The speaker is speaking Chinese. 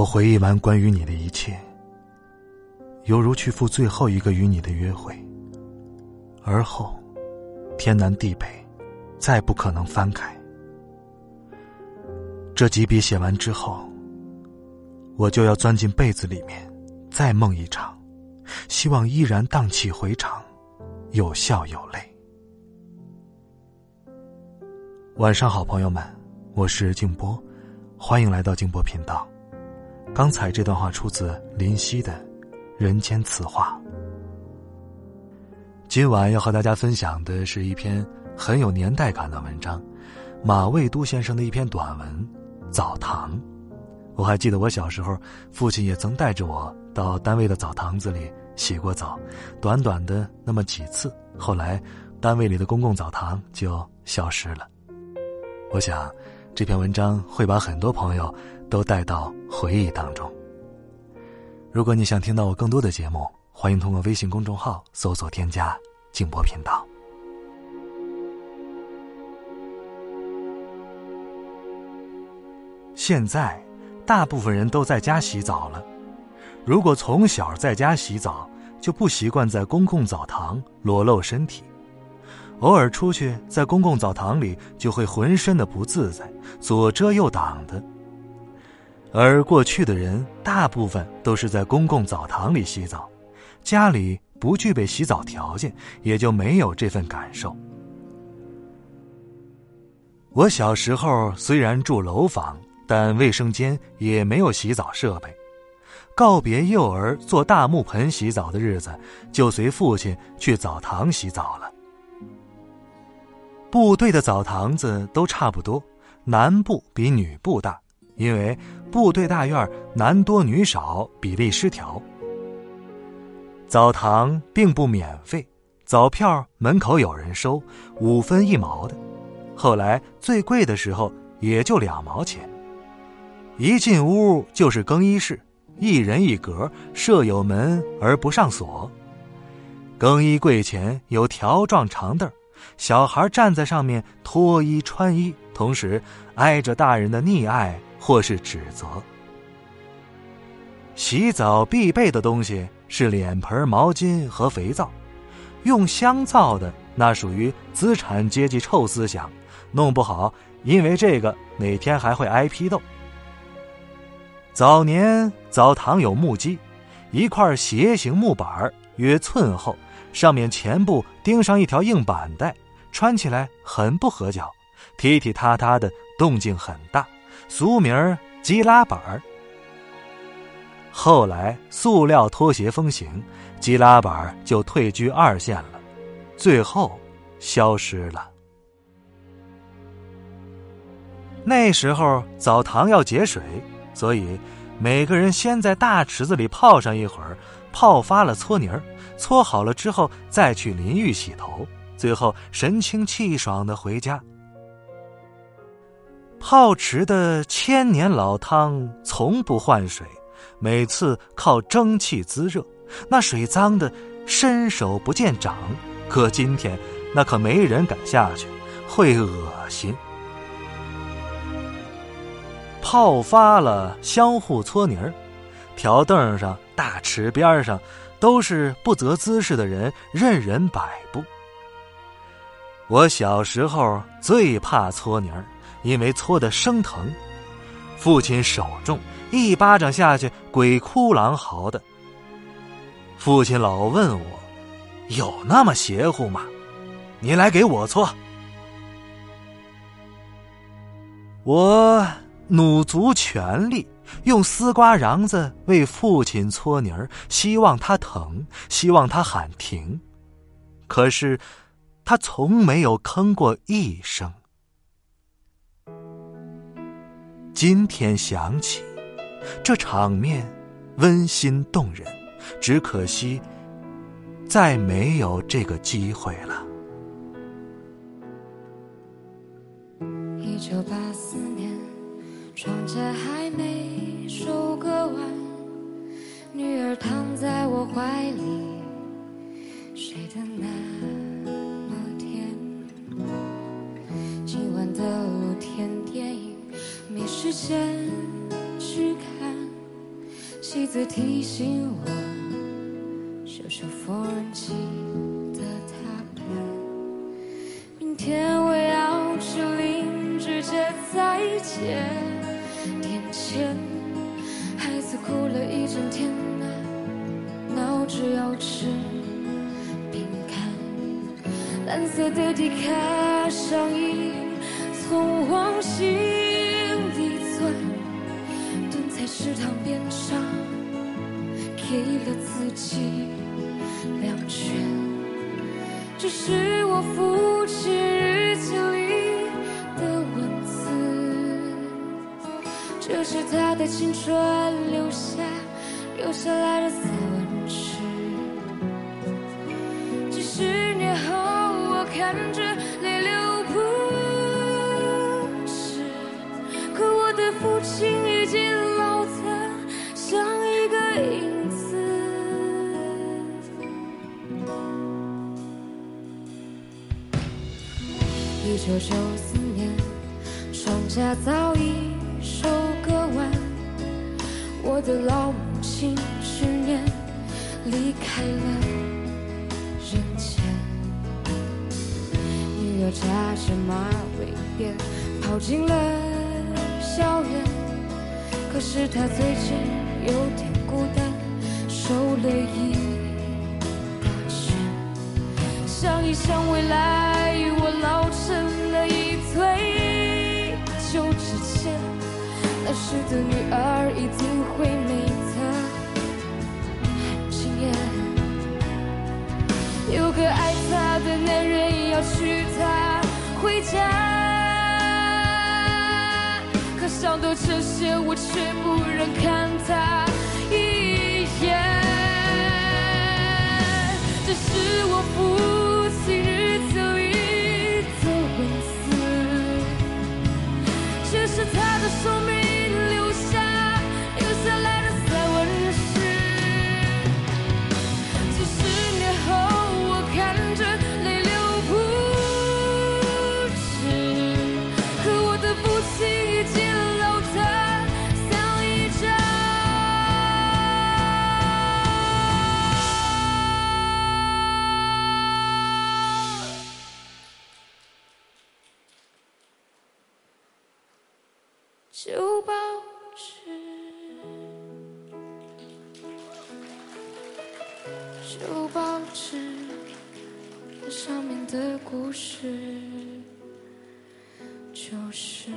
我回忆完关于你的一切，犹如去赴最后一个与你的约会，而后天南地北，再不可能翻开。这几笔写完之后，我就要钻进被子里面，再梦一场，希望依然荡气回肠，有笑有泪。晚上好，朋友们，我是静波，欢迎来到静波频道。刚才这段话出自林夕的《人间词话》。今晚要和大家分享的是一篇很有年代感的文章，马未都先生的一篇短文《澡堂》。我还记得我小时候，父亲也曾带着我到单位的澡堂子里洗过澡，短短的那么几次。后来，单位里的公共澡堂就消失了。我想，这篇文章会把很多朋友。都带到回忆当中。如果你想听到我更多的节目，欢迎通过微信公众号搜索添加“静波频道”。现在，大部分人都在家洗澡了。如果从小在家洗澡，就不习惯在公共澡堂裸露身体，偶尔出去在公共澡堂里，就会浑身的不自在，左遮右挡的。而过去的人大部分都是在公共澡堂里洗澡，家里不具备洗澡条件，也就没有这份感受。我小时候虽然住楼房，但卫生间也没有洗澡设备。告别幼儿坐大木盆洗澡的日子，就随父亲去澡堂洗澡了。部队的澡堂子都差不多，男部比女部大。因为部队大院男多女少，比例失调。澡堂并不免费，澡票门口有人收，五分一毛的。后来最贵的时候也就两毛钱。一进屋就是更衣室，一人一格，设有门而不上锁。更衣柜前有条状长凳，小孩站在上面脱衣穿衣，同时挨着大人的溺爱。或是指责。洗澡必备的东西是脸盆、毛巾和肥皂，用香皂的那属于资产阶级臭思想，弄不好因为这个哪天还会挨批斗。早年澡堂有木屐，一块斜形木板约寸厚，上面前部钉上一条硬板带，穿起来很不合脚，踢踢踏踏的，动静很大。俗名儿鸡拉板儿。后来塑料拖鞋风行，鸡拉板儿就退居二线了，最后消失了。那时候澡堂要节水，所以每个人先在大池子里泡上一会儿，泡发了搓泥儿，搓好了之后再去淋浴洗头，最后神清气爽的回家。泡池的千年老汤从不换水，每次靠蒸汽滋热，那水脏的伸手不见掌。可今天，那可没人敢下去，会恶心。泡发了，相互搓泥儿，条凳上、大池边上，都是不择姿势的人，任人摆布。我小时候最怕搓泥儿。因为搓得生疼，父亲手重，一巴掌下去鬼哭狼嚎的。父亲老问我：“有那么邪乎吗？你来给我搓。”我努足全力，用丝瓜瓤子为父亲搓泥儿，希望他疼，希望他喊停。可是，他从没有吭过一声。今天想起，这场面温馨动人。只可惜，再没有这个机会了。一九八四年，庄稼还没收割完，女儿躺在我怀里，睡得那么甜。今晚的露天电影没时间去看，妻子提醒我。修缝纫机的踏板，明天我要去邻居家再借哭了一整天啊，闹着要吃饼干。蓝色的迪卡上衣，从往心里钻，蹲在食堂边上，给了自己。这是他的青春留下留下来的散文诗。几十年后，我看着泪流不止，可我的父亲已经老得像一个影子。一九九四年，庄稼早已收，我的老母亲去年离开了人间。女儿扎着马尾辫跑进了校园，可是她最近有点孤单，瘦了一大圈，想一想未来，我老。成那时的女儿一定会美得很惊艳。有个爱她的男人要娶她回家，可想到这些，我却不忍看她一眼。旧报纸，旧报纸，上面的故事就是。